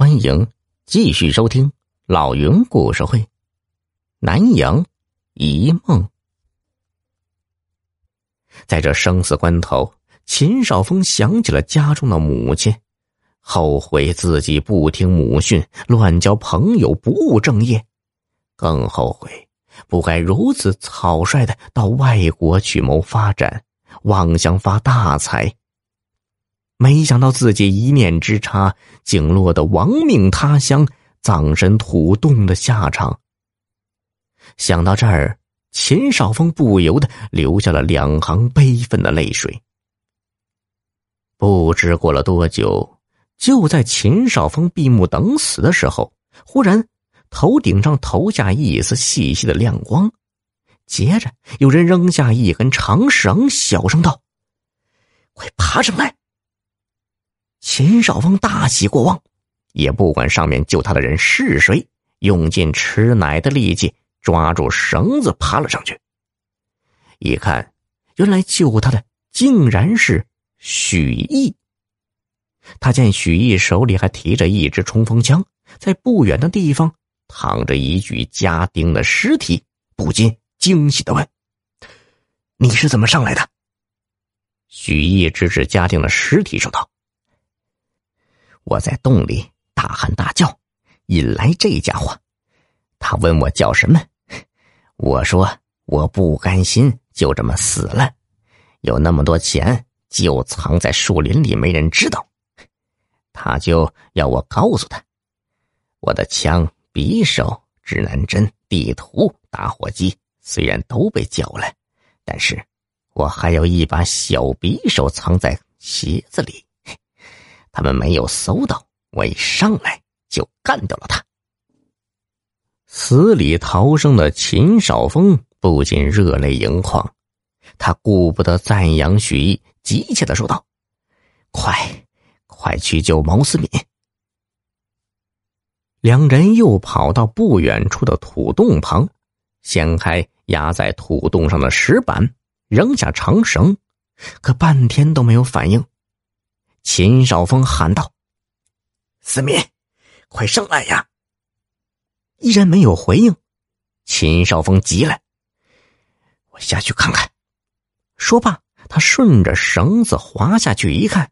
欢迎继续收听老云故事会，《南阳一梦》。在这生死关头，秦少峰想起了家中的母亲，后悔自己不听母训，乱交朋友，不务正业，更后悔不该如此草率的到外国去谋发展，妄想发大财。没想到自己一念之差，竟落得亡命他乡、葬身土洞的下场。想到这儿，秦少峰不由得流下了两行悲愤的泪水。不知过了多久，就在秦少峰闭目等死的时候，忽然头顶上投下一丝细细的亮光，接着有人扔下一根长绳，小声道：“快爬上来！”秦少峰大喜过望，也不管上面救他的人是谁，用尽吃奶的力气抓住绳子爬了上去。一看，原来救他的竟然是许毅。他见许毅手里还提着一支冲锋枪，在不远的地方躺着一具家丁的尸体，不禁惊喜的问：“你是怎么上来的？”许毅指指家丁的尸体，说道。我在洞里大喊大叫，引来这家伙。他问我叫什么，我说我不甘心就这么死了，有那么多钱就藏在树林里，没人知道。他就要我告诉他，我的枪、匕首、指南针、地图、打火机虽然都被缴了，但是我还有一把小匕首藏在鞋子里。他们没有搜到，我一上来就干掉了他。死里逃生的秦少峰不禁热泪盈眶，他顾不得赞扬许毅，急切的说道：“快，快去救毛思敏！”两人又跑到不远处的土洞旁，掀开压在土洞上的石板，扔下长绳，可半天都没有反应。秦少峰喊道：“思敏，快上来呀！”依然没有回应。秦少峰急了：“我下去看看。”说罢，他顺着绳子滑下去，一看，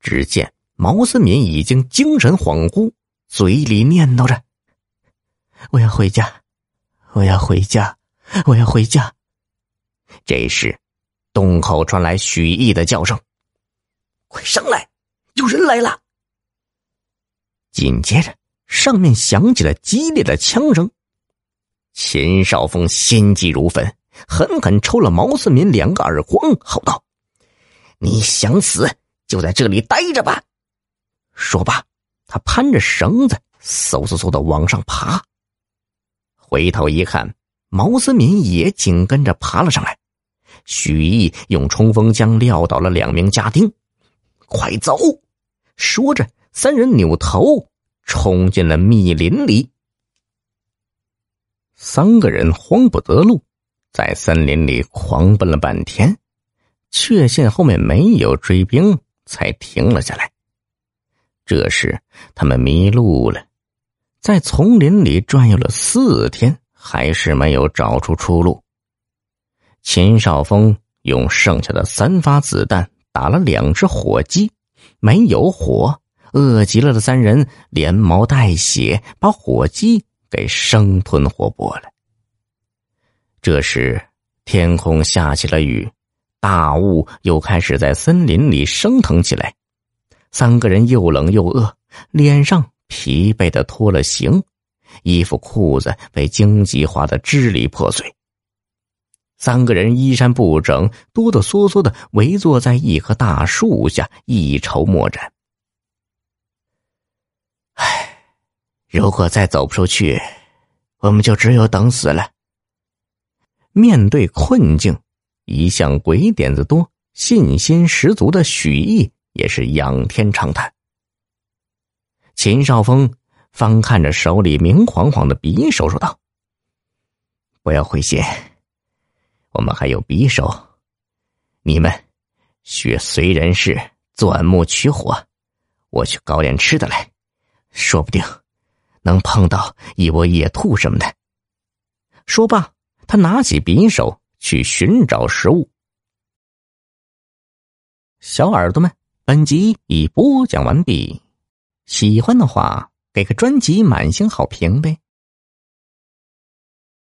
只见毛思敏已经精神恍惚，嘴里念叨着：“我要回家，我要回家，我要回家。”这时，洞口传来许毅的叫声。快上来！有人来了。紧接着，上面响起了激烈的枪声。秦少峰心急如焚，狠狠抽了毛思敏两个耳光，吼道：“你想死，就在这里待着吧！”说罢，他攀着绳子，嗖嗖嗖的往上爬。回头一看，毛思敏也紧跟着爬了上来。许毅用冲锋枪撂倒了两名家丁。快走！说着，三人扭头冲进了密林里。三个人慌不得路，在森林里狂奔了半天，确信后面没有追兵，才停了下来。这时，他们迷路了，在丛林里转悠了四天，还是没有找出出路。秦少峰用剩下的三发子弹。打了两只火鸡，没有火，饿极了的三人连毛带血把火鸡给生吞活剥了。这时天空下起了雨，大雾又开始在森林里升腾起来。三个人又冷又饿，脸上疲惫的脱了形，衣服裤子被荆棘划得支离破碎。三个人衣衫不整，哆哆嗦嗦的围坐在一棵大树下，一筹莫展。唉，如果再走不出去，我们就只有等死了。面对困境，一向鬼点子多、信心十足的许毅也是仰天长叹。秦少峰翻看着手里明晃晃的匕首，说道：“不要灰心。”我们还有匕首，你们学随人事钻木取火，我去搞点吃的来。说不定能碰到一窝野兔什么的。说罢，他拿起匕首去寻找食物。小耳朵们，本集已播讲完毕，喜欢的话给个专辑满星好评呗。